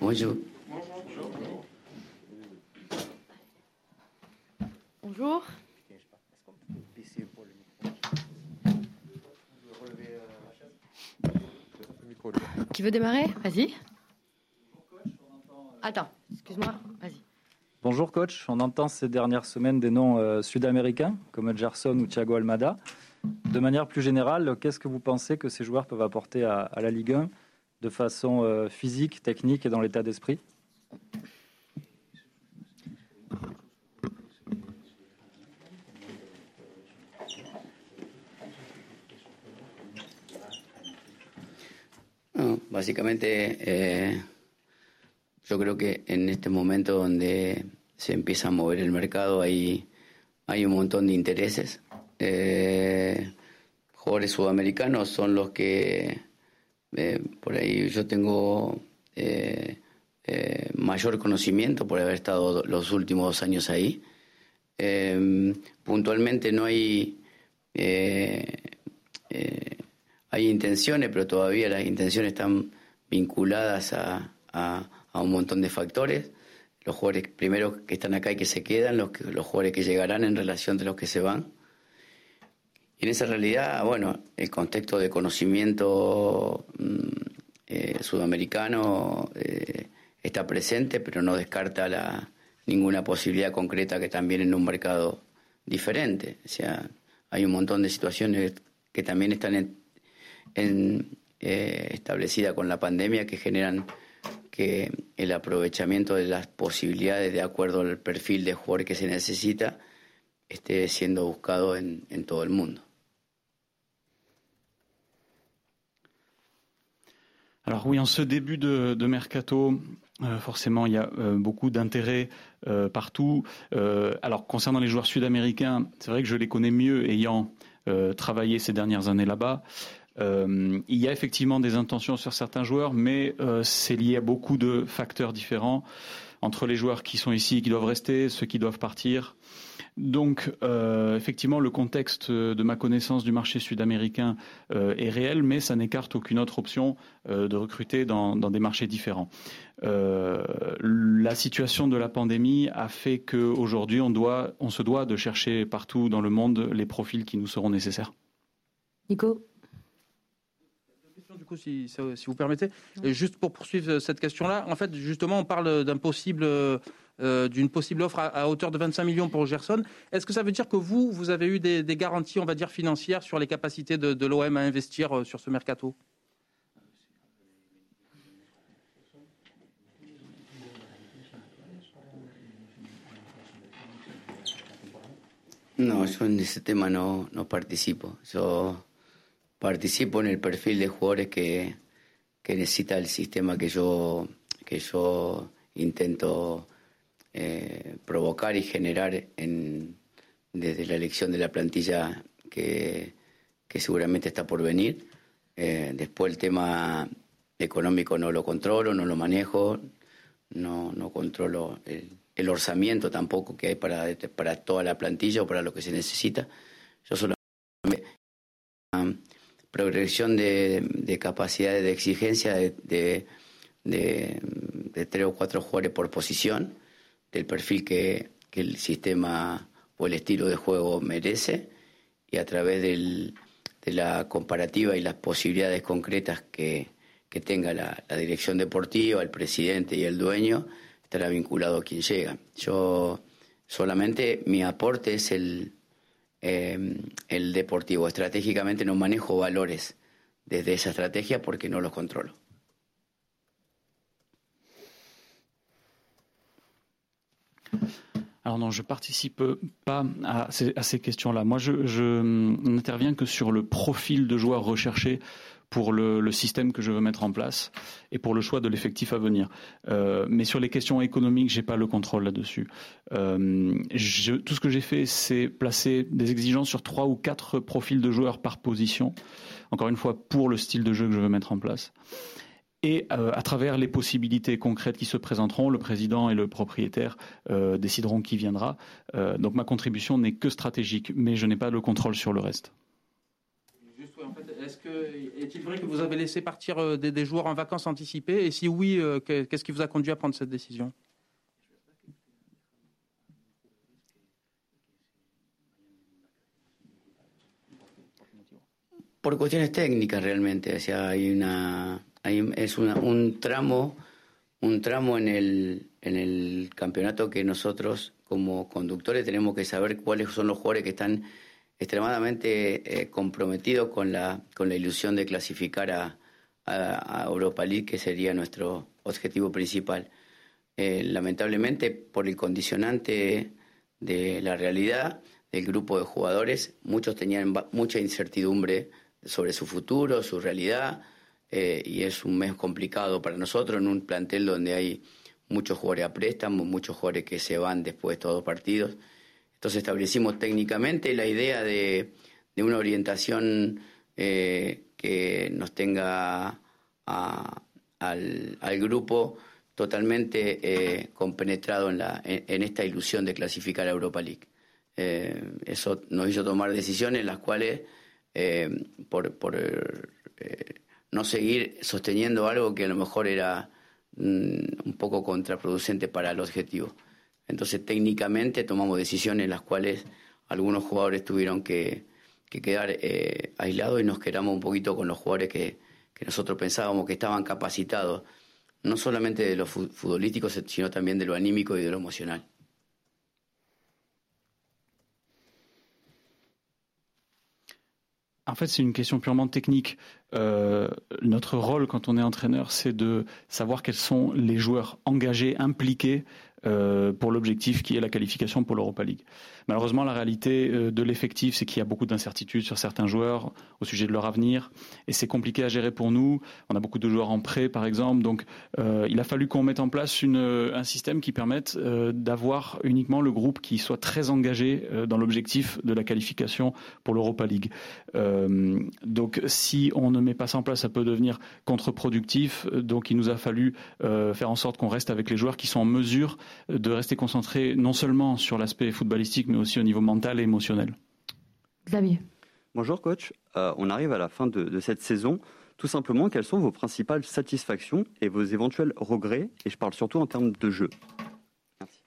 Bonjour. Bonjour. Qui veut démarrer? Vas-y. Attends, excuse-moi, vas-y. Bonjour coach, on entend ces dernières semaines des noms euh, sud-américains comme Gerson ou Thiago Almada. De manière plus générale, qu'est-ce que vous pensez que ces joueurs peuvent apporter à, la Ligue 1 de façon euh, physique, technique et dans l'état d'esprit Básicamente, eh, yo creo que en este momento donde se empieza a mover el mercado hay, hay un montón de intereses. Eh, jugadores sudamericanos son los que eh, por ahí yo tengo eh, mayor conocimiento por haber estado los últimos dos años ahí. puntualmente no hay hay intenciones, pero todavía las intenciones están vinculadas a, un montón de factores. Los jugadores primero que están acá y que se quedan, los, los jugadores que llegarán en relación de los que se van. Y en esa realidad, bueno, el contexto de conocimiento mm, eh, sudamericano eh, está presente, pero no descarta la, ninguna posibilidad concreta que también en un mercado diferente. O sea, hay un montón de situaciones que también están en, en, eh, establecida con la pandemia que generan que el aprovechamiento de las posibilidades de acuerdo al perfil de jugador que se necesita esté siendo buscado en, en todo el mundo. Alors oui, en ce début de, mercato, euh, forcément, il y a euh, beaucoup d'intérêt euh, partout. Alors concernant les joueurs sud-américains, c'est vrai que je les connais mieux ayant travaillé ces dernières années là-bas. Il y a effectivement des intentions sur certains joueurs, mais c'est lié à beaucoup de facteurs différents entre les joueurs qui sont ici, qui doivent rester, ceux qui doivent partir. Donc, euh, effectivement, le contexte de ma connaissance du marché sud-américain est réel, mais ça n'écarte aucune autre option de recruter dans, des marchés différents. la situation de la pandémie a fait qu'aujourd'hui, on, on se doit de chercher partout dans le monde les profils qui nous seront nécessaires. Nico? Du coup, si, vous permettez. juste pour poursuivre cette question-là, en fait, justement, on parle d'un possible, euh, d'une possible offre à, hauteur de 25 millions pour Gerson. Est-ce que ça veut dire que vous, vous avez eu des, garanties, on va dire, financières sur les capacités de, l'OM à investir euh, sur ce mercato? Non, je en ce tema no, no participo. Participo en el perfil de jugadores que, necesita el sistema que yo, que yo intento eh, provocar y generar en, desde la elección de la plantilla que, seguramente está por venir. Eh, después el tema económico no lo controlo, no lo manejo, no, no controlo el, el orzamiento tampoco que hay para, para toda la plantilla o para lo que se necesita. Yo solo progresión de, capacidades de exigencia de, tres o cuatro jugadores por posición, del perfil que, el sistema o el estilo de juego merece, y a través de la comparativa y las posibilidades concretas que, tenga la, la, dirección deportiva, el presidente y el dueño, estará vinculado a quien llega. Yo solamente mi aporte es el, eh, el deportivo. Estratégicamente no manejo valores desde esa estrategia porque no los controlo. Alors non, je participe pas à ces, questions-là. Moi, je, je n'interviens que sur le profil de joueur recherché pour le, système que je veux mettre en place et pour le choix de l'effectif à venir. Euh, mais sur les questions économiques, j'ai pas le contrôle là-dessus. Euh, tout ce que j'ai fait, c'est placer des exigences sur trois ou quatre profils de joueurs par position. Encore une fois, pour le style de jeu que je veux mettre en place. Et euh, à travers les possibilités concrètes qui se présenteront, le président et le propriétaire décideront qui viendra. donc ma contribution n'est que stratégique, mais je n'ai pas le contrôle sur le reste. Juste, en fait, est-ce Est-il vrai que vous avez laissé partir des, des, joueurs en vacances anticipées? Et si oui, qu'est-ce qui vous a conduit à prendre cette décision? Por cuestiones técnicas realmente, o sea, hay una, un tramo, un tramo en el, en el campeonato que nosotros como conductores tenemos que saber cuáles son los jugadores que están extremadamente eh, comprometidos con la, con la ilusión de clasificar a, a, Europa League, que sería nuestro objetivo principal. Eh, lamentablemente, por el condicionante de la realidad del grupo de jugadores, muchos tenían mucha incertidumbre sobre su futuro, su realidad, eh, y es un mes complicado para nosotros en un plantel donde hay muchos jugadores a préstamo, muchos jugadores que se van después de todos los partidos. Entonces establecimos técnicamente la idea de, una orientación eh, que nos tenga al, grupo totalmente eh, compenetrado en, la, en, esta ilusión de clasificar a Europa League. eso nos hizo tomar decisiones las cuales eh, por, por eh, no seguir sosteniendo algo que a lo mejor era mm, un poco contraproducente para el objetivo. Entonces técnicamente tomamos decisiones en las cuales algunos jugadores tuvieron que, quedar eh, aislados y nos quedamos un poquito con los jugadores que, que nosotros pensábamos que estaban capacitados, no solamente de lo futbolístico, sino también de lo anímico y de lo emocional. En fait, c'est une question purement technique. Euh, notre rôle quand on est entraîneur, c'est de savoir quels sont les joueurs engagés, impliqués pour l'objectif qui est la qualification pour l'Europa League. Malheureusement, la réalité euh, de l'effectif, c'est qu'il y a beaucoup d'incertitudes sur certains joueurs au sujet de leur avenir, et c'est compliqué à gérer pour nous. On a beaucoup de joueurs en prêt, par exemple, donc euh, il a fallu qu'on mette en place une, un système qui permette d'avoir uniquement le groupe qui soit très engagé dans l'objectif de la qualification pour l'Europa League. donc, si on ne met pas ça en place, ça peut devenir contre-productif. Donc, il nous a fallu faire en sorte qu'on reste avec les joueurs qui sont en mesure de rester concentré non seulement sur l'aspect footballistique, aussi au niveau mental et émotionnel. Xavier. Bonjour coach, euh, on arrive à la fin de, cette saison. Tout simplement, quelles sont vos principales satisfactions et vos éventuels regrets? Et je parle surtout en termes de jeu. Merci.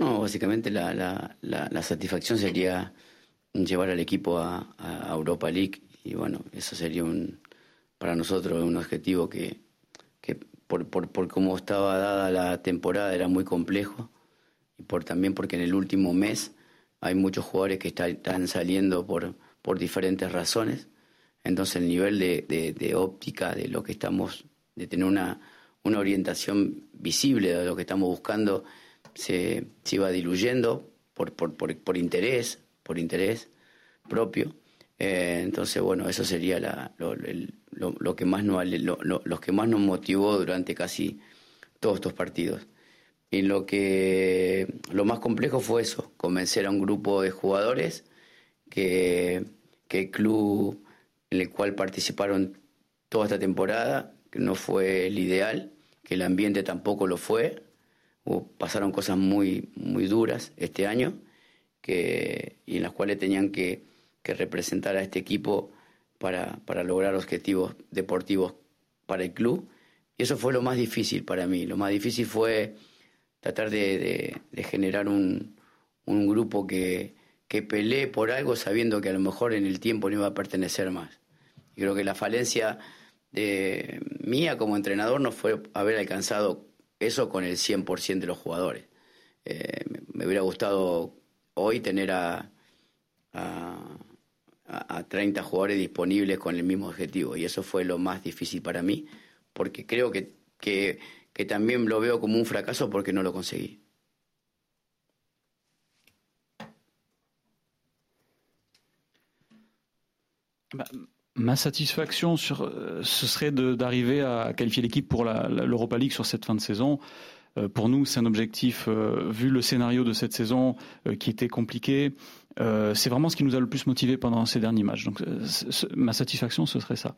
Non, básicamente la, la, la, la satisfacción sería llevar al equipo a, Europa League y bueno, eso sería un, para nosotros un objetivo que, que por, por, por cómo estaba dada la temporada era muy complejo y por también porque en el último mes hay muchos jugadores que están saliendo por, por diferentes razones. Entonces el nivel de, de, óptica de lo que estamos, de tener una, una orientación visible de lo que estamos buscando, se, se iba diluyendo por, por, por, por interés, por interés propio. Eh, entonces, bueno, eso sería la, lo, que más nos, los que más nos motivó durante casi todos estos partidos. Y lo que lo más complejo fue eso, convencer a un grupo de jugadores que, que el club en el cual participaron toda esta temporada, que no fue el ideal, que el ambiente tampoco lo fue, pasaron cosas muy, muy duras este año que, y en las cuales tenían que, representar a este equipo para, para, lograr objetivos deportivos para el club. Y eso fue lo más difícil para mí. Lo más difícil fue tratar de, generar un, un, grupo que, que pelee por algo sabiendo que a lo mejor en el tiempo no iba a pertenecer más. Creo que la falencia de mía como entrenador no fue haber alcanzado eso con el 100% de los jugadores. Eh, me hubiera gustado hoy tener a, a, 30 jugadores disponibles con el mismo objetivo. Y eso fue lo más difícil para mí, porque creo que, que, que también lo veo como un fracaso porque no lo conseguí. Ma satisfaction, sur, euh, ce serait d'arriver à qualifier l'équipe pour l'Europa League sur cette fin de saison. Euh, pour nous, c'est un objectif, euh, vu le scénario de cette saison euh, qui était compliqué. C'est vraiment ce qui nous a le plus motivé pendant ces derniers matchs. Donc, ma satisfaction, ce serait ça.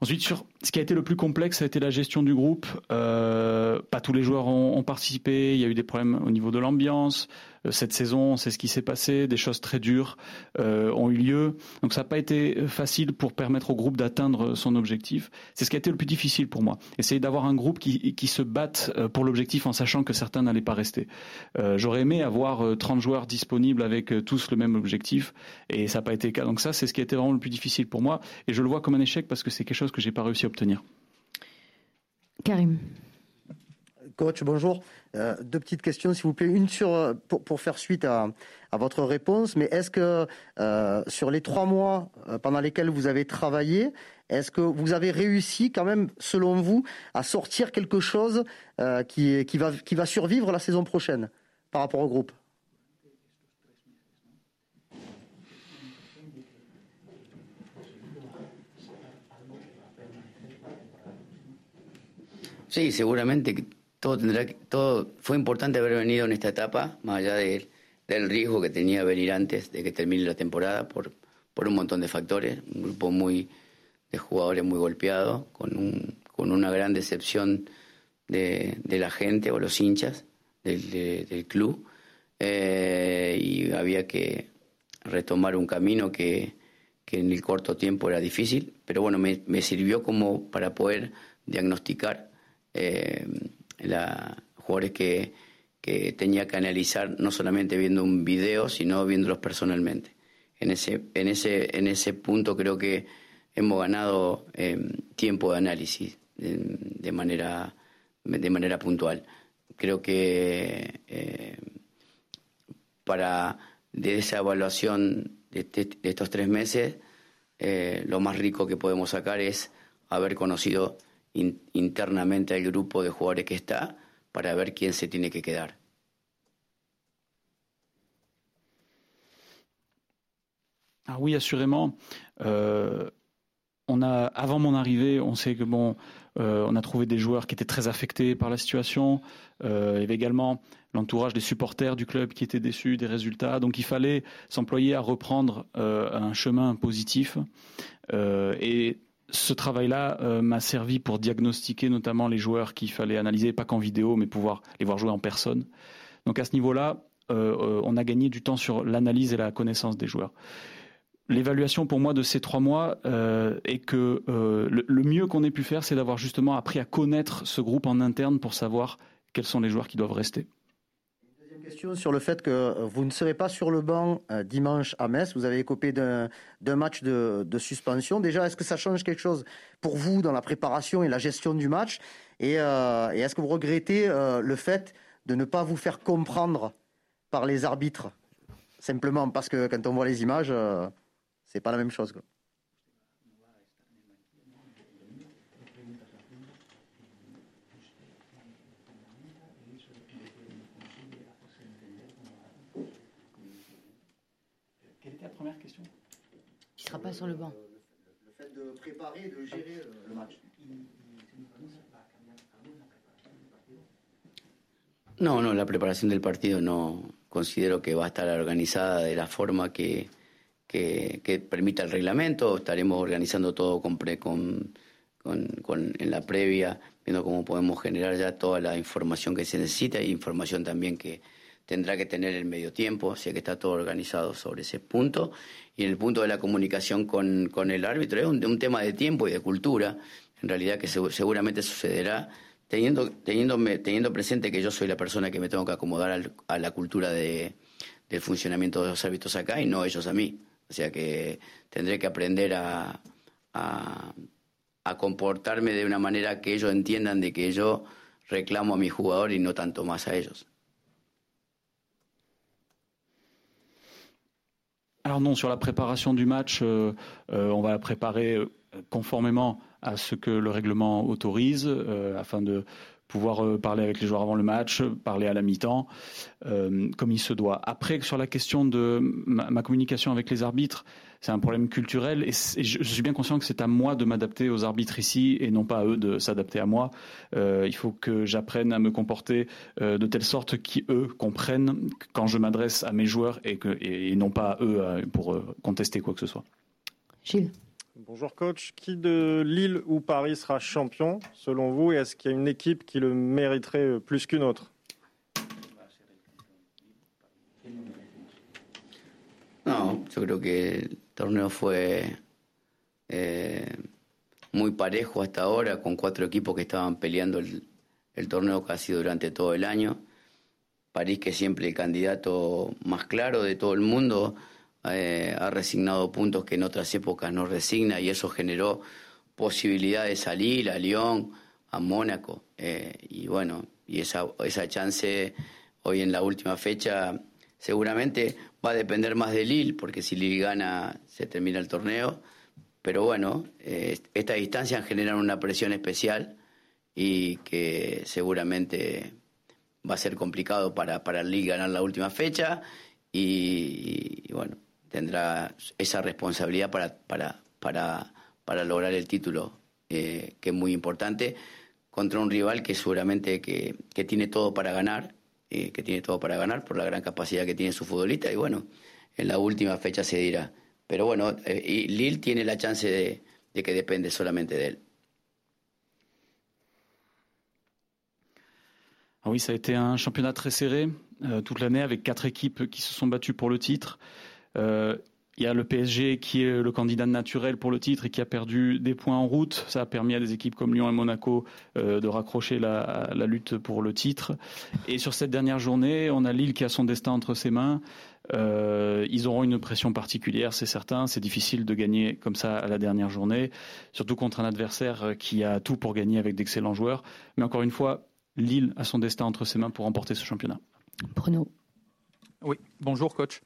Ensuite, sur ce qui a été le plus complexe, ça a été la gestion du groupe. Euh, pas tous les joueurs ont, participé. Il y a eu des problèmes au niveau de l'ambiance. Euh, cette saison, c'est ce qui s'est passé. Des choses très dures euh, ont eu lieu. Donc, ça n'a pas été facile pour permettre au groupe d'atteindre son objectif. C'est ce qui a été le plus difficile pour moi. Essayer d'avoir un groupe qui, qui se batte euh, pour l'objectif en sachant que certains n'allaient pas rester. Euh, J'aurais aimé avoir 30 joueurs disponibles avec tous le même objectif, et ça n'a pas été le cas. Donc ça, c'est ce qui a été vraiment le plus difficile pour moi. Et je le vois comme un échec parce que c'est quelque chose que j'ai pas réussi à obtenir. Karim. Coach, bonjour. Euh, deux petites questions, s'il vous plaît. Une sur pour, pour faire suite à, votre réponse, mais est-ce que euh, sur les trois mois euh, pendant lesquels vous avez travaillé, est-ce que vous avez réussi quand même, selon vous, à sortir quelque chose euh, qui, qui, va, qui va survivre la saison prochaine par rapport au groupe? Sí, seguramente todo tendrá todo fue importante haber venido en esta etapa, más allá de, del riesgo que tenía venir antes de que termine la temporada por, por un montón de factores, un grupo muy de jugadores muy golpeados, con, un, con una gran decepción de, de, la gente o los hinchas del, de, del club, eh, y había que retomar un camino que, que, en el corto tiempo era difícil, pero bueno, me, me sirvió como para poder diagnosticar eh, la, jugadores que, que, tenía que analizar no solamente viendo un video, sino viéndolos personalmente. En ese, en ese, en ese punto creo que hemos ganado eh, tiempo de análisis de, de, manera, de manera puntual. Creo que eh, para de esa evaluación de, de, de estos tres meses, eh, lo más rico que podemos sacar es haber conocido in, internamente al grupo de jugadores que está para ver quién se tiene que quedar. Ah oui, assurément. Euh, avant mon arrivée, on sait que bon, euh, on a trouvé des joueurs qui étaient très affectés par la situation. Euh, il y avait également l'entourage des supporters du club qui étaient déçus des résultats. Donc il fallait s'employer à reprendre un chemin positif. Et ce travail-là euh, m'a servi pour diagnostiquer notamment les joueurs qu'il fallait analyser, pas qu'en vidéo, mais pouvoir les voir jouer en personne. Donc à ce niveau-là, euh, on a gagné du temps sur l'analyse et la connaissance des joueurs. L'évaluation pour moi de ces trois mois euh, est que le, mieux qu'on ait pu faire, c'est d'avoir justement appris à connaître ce groupe en interne pour savoir quels sont les joueurs qui doivent rester question sur le fait que vous ne serez pas sur le banc euh, dimanche à Metz. Vous avez écopé d'un match de, suspension. Déjà, est-ce que ça change quelque chose pour vous dans la préparation et la gestion du match? Et, euh, est-ce que vous regrettez euh, le fait de ne pas vous faire comprendre par les arbitres? Simplement parce que quand on voit les images, euh, c'est pas la même chose. No, no, la preparación del partido no considero que va a estar organizada de la forma que, que, permita el reglamento. Estaremos organizando todo con, pre, con, con, en la previa, viendo cómo podemos generar ya toda la información que se necesita y información también que, tendrá que tener el medio tiempo, sea que está todo organizado sobre ese punto. Y en el punto de la comunicación con, con el árbitro es un, un, tema de tiempo y de cultura, en realidad que se, seguramente sucederá teniendo, teniendo, teniendo presente que yo soy la persona que me tengo que acomodar al, a la cultura de, del funcionamiento de los árbitros acá y no ellos a mí. O sea que tendré que aprender a, a, a comportarme de una manera que ellos entiendan de que yo reclamo a mi jugador y no tanto más a ellos. Alors non, sur la préparation du match, euh, euh, on va la préparer conformément à ce que le règlement autorise, euh, afin de pouvoir parler avec les joueurs avant le match, parler à la mi-temps, comme il se doit. Après, sur la question de ma communication avec les arbitres, c'est un problème culturel et, et je, je, suis bien conscient que c'est à moi de m'adapter aux arbitres ici et non pas à eux de s'adapter à moi. Euh, il faut que j'apprenne à me comporter euh, de telle sorte qu'eux comprennent quand je m'adresse à mes joueurs et, que, et, et, non pas à eux pour euh, contester quoi que ce soit. Gilles Bonjour coach. Qui de Lille ou Paris sera champion selon vous? Et est-ce qu'il y a une équipe qui le mériterait plus qu'une autre? No, yo creo que torneo fue eh, muy parejo hasta ahora, con cuatro equipos que estaban peleando el, torneo casi durante todo el año. París, que siempre el candidato más claro de todo el mundo, eh, ha resignado puntos que en otras épocas no resigna y eso generó posibilidad de salir a Lyon, a Mónaco. Eh, y bueno, y esa, esa chance hoy en la última fecha seguramente va a depender más de Lille, porque si Lille gana se termina el torneo. Pero bueno, eh, estas distancias generan una presión especial y que seguramente va a ser complicado para, para Lille ganar la última fecha y, y bueno, tendrá esa responsabilidad para, para, para, para lograr el título, eh, que es muy importante, contra un rival que seguramente que, que tiene todo para ganar, eh, que tiene todo para ganar por la gran capacidad que tiene su futbolista y bueno, en la última fecha se dirá. Pero bueno, eh, y Lille tiene la chance de, de que depende solamente de él. Ah oui, ça a été un championnat très serré euh, toute l'année avec quatre équipes qui se sont battues pour le titre. Euh, il y a le PSG qui est le candidat naturel pour le titre et qui a perdu des points en route. Ça a permis à des équipes comme Lyon et Monaco euh, de raccrocher la, lutte pour le titre. Et sur cette dernière journée, on a Lille qui a son destin entre ses mains. Euh, ils auront une pression particulière, c'est certain. C'est difficile de gagner comme ça à la dernière journée, surtout contre un adversaire qui a tout pour gagner avec d'excellents joueurs. Mais encore une fois, Lille a son destin entre ses mains pour remporter ce championnat. Bruno. Oui, bonjour coach.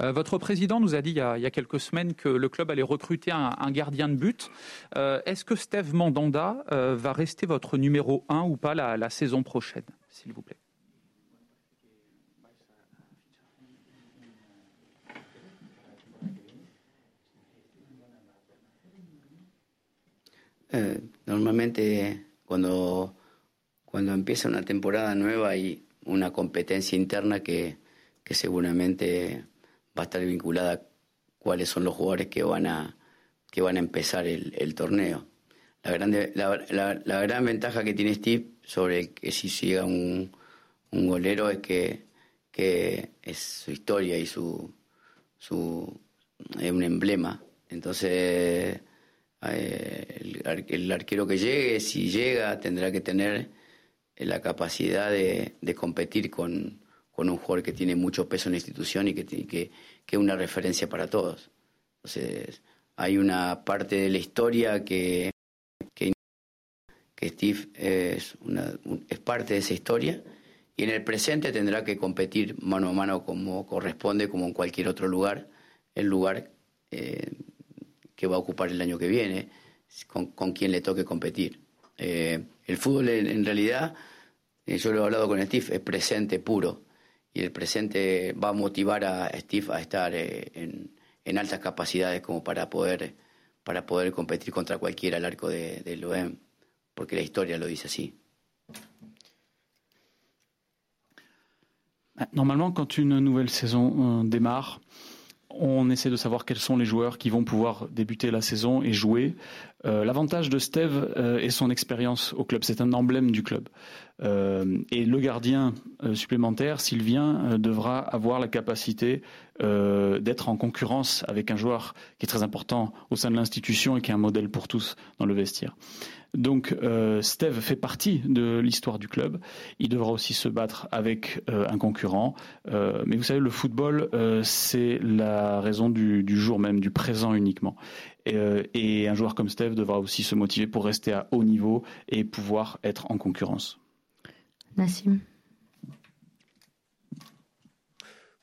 Euh, votre président nous a dit il y, a, quelques semaines que le club allait recruter un, gardien de but. Euh, Est-ce que Steve Mandanda euh, va rester votre numéro 1 ou pas la, saison prochaine, s'il vous plaît? Eh, normalmente cuando, cuando empieza una temporada nueva hay una competencia interna que, que seguramente va a estar vinculada a cuáles son los jugadores que van a, que van a empezar el, torneo. La, grande, la, la, gran ventaja que tiene Steve sobre que si llega un, un golero es que, que, es su historia y su, su es un emblema. Entonces eh, el, el, arquero que llegue, si llega, tendrá que tener la capacidad de, de competir con, con un jugador que tiene mucho peso en la institución y que que, que es una referencia para todos. Entonces, hay una parte de la historia que, que, Steve es, una, es parte de esa historia y en el presente tendrá que competir mano a mano como corresponde, como en cualquier otro lugar, el lugar eh, que va a ocupar el año que viene, con, con quien le toque competir. Eh, el fútbol en, en realidad, eh, yo lo he hablado con Steve, es presente puro y el presente va a motivar a Steve a estar eh, en, en, altas capacidades como para poder, para poder competir contra cualquiera al arco de, de porque la historia lo dice así. Normalement, quand une nouvelle saison euh, démarre, on essaie de savoir quels sont les joueurs qui vont pouvoir débuter la saison et jouer. Euh, L'avantage de Steve euh, est son expérience au club. C'est un emblème du club. Euh, et le gardien euh, supplémentaire, s'il vient, euh, devra avoir la capacité euh, d'être en concurrence avec un joueur qui est très important au sein de l'institution et qui est un modèle pour tous dans le vestiaire. Donc euh, Steve fait partie de l'histoire du club. Il devra aussi se battre avec euh, un concurrent. Mais vous savez, le football, c'est la raison du, du, jour même, du présent uniquement. Et, et, un joueur comme Steve devra aussi se motiver pour rester à haut niveau et pouvoir être en concurrence. Nassim.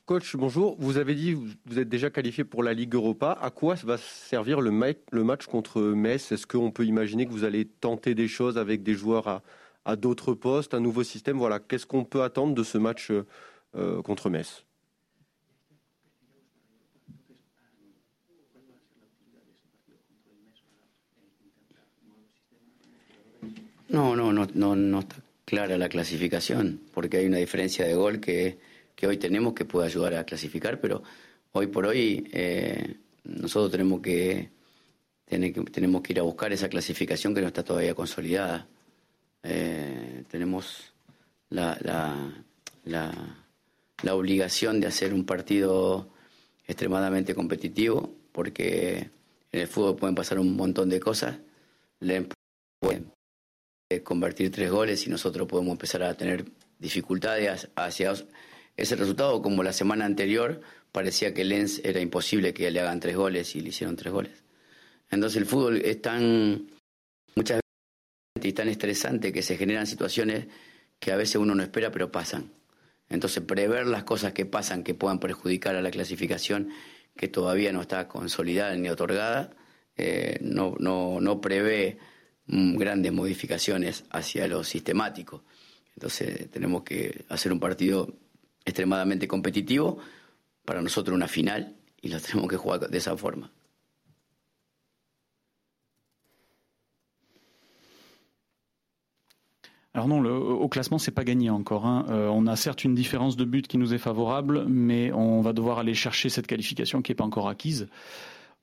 Coach, bonjour. Vous avez dit vous êtes déjà qualifié pour la Ligue Europa. À quoi va servir le, match contre Metz? Est-ce qu'on peut imaginer que vous allez tenter des choses avec des joueurs à, d'autres postes, un nouveau système? Voilà, qu'est-ce qu'on peut attendre de ce match euh, contre Metz? No, no, no, no, no está clara la clasificación, porque hay una diferencia de gol que que hoy tenemos que puede ayudar a clasificar, pero hoy por hoy eh, nosotros tenemos que, tenemos que ir a buscar esa clasificación que no está todavía consolidada. Eh, tenemos la, la, la, obligación de hacer un partido extremadamente competitivo, porque en el fútbol pueden pasar un montón de cosas. Le puede convertir tres goles y nosotros podemos empezar a tener dificultades hacia ese resultado, como la semana anterior parecía que Lens era imposible que le hagan tres goles y le hicieron tres goles. Entonces el fútbol es tan muchas veces y tan estresante que se generan situaciones que a veces uno no espera pero pasan. Entonces prever las cosas que pasan que puedan perjudicar a la clasificación que todavía no está consolidada ni otorgada, eh, no, no, no prevé mm, grandes modificaciones hacia lo sistemático. Entonces tenemos que hacer un partido extremadamente competitivo, para nosotros una final, y lo tenemos que jugar de esa forma. Alors non, le, au classement, c'est pas gagné encore. Hein. Euh, on a certes une différence de but qui nous est favorable, mais on va devoir aller chercher cette qualification qui n'est pas encore acquise.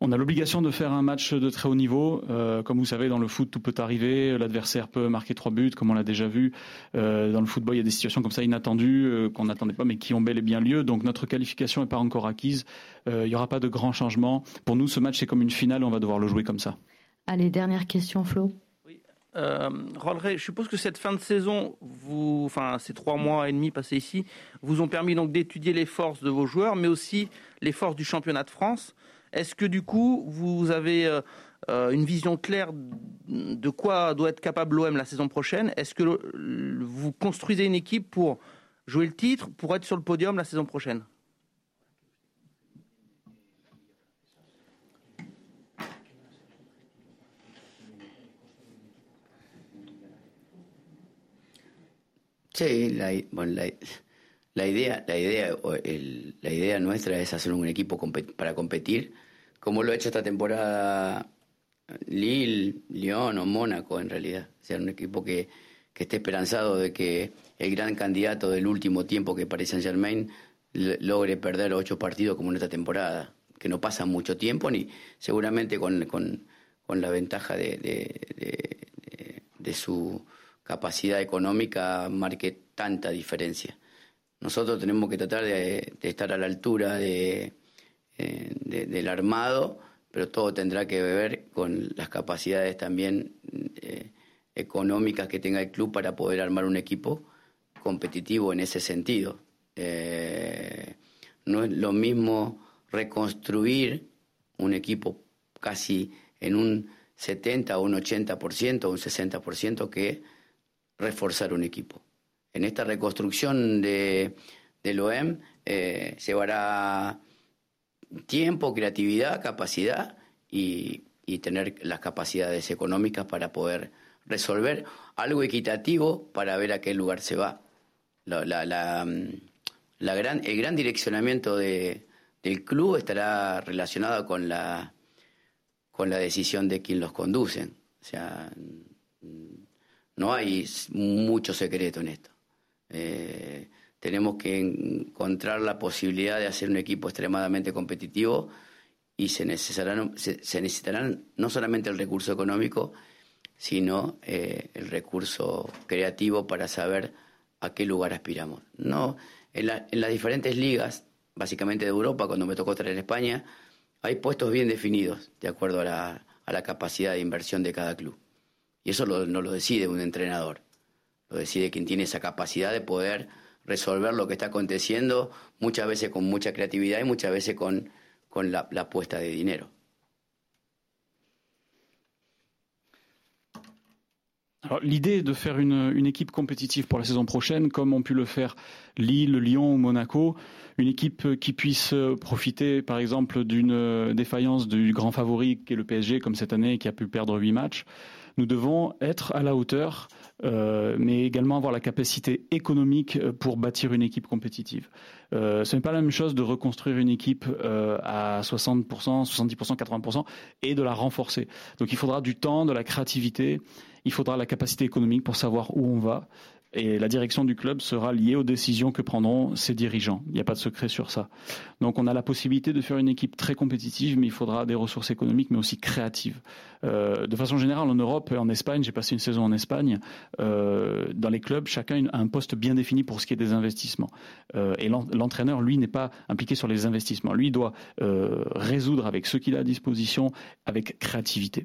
On a l'obligation de faire un match de très haut niveau. Euh, comme vous savez, dans le foot, tout peut arriver. L'adversaire peut marquer trois buts, comme on l'a déjà vu. Euh, dans le football, il y a des situations comme ça inattendues, euh, qu'on n'attendait pas, mais qui ont bel et bien lieu. Donc notre qualification n'est pas encore acquise. Euh, il n'y aura pas de grands changements. Pour nous, ce match, c'est comme une finale. On va devoir le jouer comme ça. Allez, dernière question, Flo. Oui. Euh, je suppose que cette fin de saison, vous, enfin ces trois mois et demi passés ici, vous ont permis donc d'étudier les forces de vos joueurs, mais aussi les forces du championnat de France. Est-ce que du coup, vous avez euh, euh, une vision claire de quoi doit être capable l'OM la saison prochaine? Est-ce que vous construisez une équipe pour jouer le titre, pour être sur le podium la saison prochaine? La, la, la idea, la idea, el, la idea nuestra es hacer un equipo para competir, como lo ha hecho esta temporada Lille, Lyon o Mónaco en realidad. O sea, un equipo que, que esté esperanzado de que el gran candidato del último tiempo que Paris Saint Germain logre perder ocho partidos como en esta temporada, que no pasa mucho tiempo, ni seguramente con, con, con la ventaja de, de su capacidad económica marque tanta diferencia. Nosotros tenemos que tratar de, estar a la altura eh, de, del armado, pero todo tendrá que ver con las capacidades también eh, económicas que tenga el club para poder armar un equipo competitivo en ese sentido. Eh, no es lo mismo reconstruir un equipo casi en un 70 o un 80% o un 60% que reforzar un equipo en esta reconstrucción de, del OEM eh, llevará tiempo, creatividad, capacidad y, tener las capacidades económicas para poder resolver algo equitativo para ver a qué lugar se va. La, la, gran, el gran direccionamiento de, del club estará relacionado con la, con la decisión de quien los conducen. O sea, no hay mucho secreto en esto. Eh, tenemos que encontrar la posibilidad de hacer un equipo extremadamente competitivo y se necesitarán, se, necesitarán no solamente el recurso económico, sino eh, el recurso creativo para saber a qué lugar aspiramos. No, en, las diferentes ligas, básicamente de Europa, cuando me tocó estar en España, hay puestos bien definidos de acuerdo la, a la capacidad de inversión de cada club. Y eso no lo decide un entrenador lo decide quien tiene esa capacidad de poder resolver lo que está aconteciendo, muchas veces con mucha creatividad y muchas veces con, con la, la puesta de dinero. L'idée de faire une, une, équipe compétitive pour la saison prochaine, comme ont pu le faire Lille, Lyon Monaco, une équipe qui puisse profiter par exemple d'une défaillance du grand favori qui est le PSG comme cette année qui a pu perdre huit matchs, nous devons être à la hauteur, euh, mais également avoir la capacité économique euh, pour bâtir une équipe compétitive. Euh, ce n'est pas la même chose de reconstruire une équipe à 60%, 70%, 80% et de la renforcer. Donc il faudra du temps, de la créativité, il faudra la capacité économique pour savoir où on va et la direction du club sera liée aux décisions que prendront ses dirigeants. Il n'y a pas de secret sur ça. Donc on a la possibilité de faire une équipe très compétitive, mais il faudra des ressources économiques, mais aussi créatives. Euh, de façon générale, en Europe et en Espagne, j'ai passé une saison en Espagne, euh, dans les clubs, chacun a un poste bien défini pour ce qui est des investissements. Euh, et l'entraîneur, lui, n'est pas impliqué sur les investissements. Lui, doit résoudre avec ce qu'il a à disposition, avec créativité.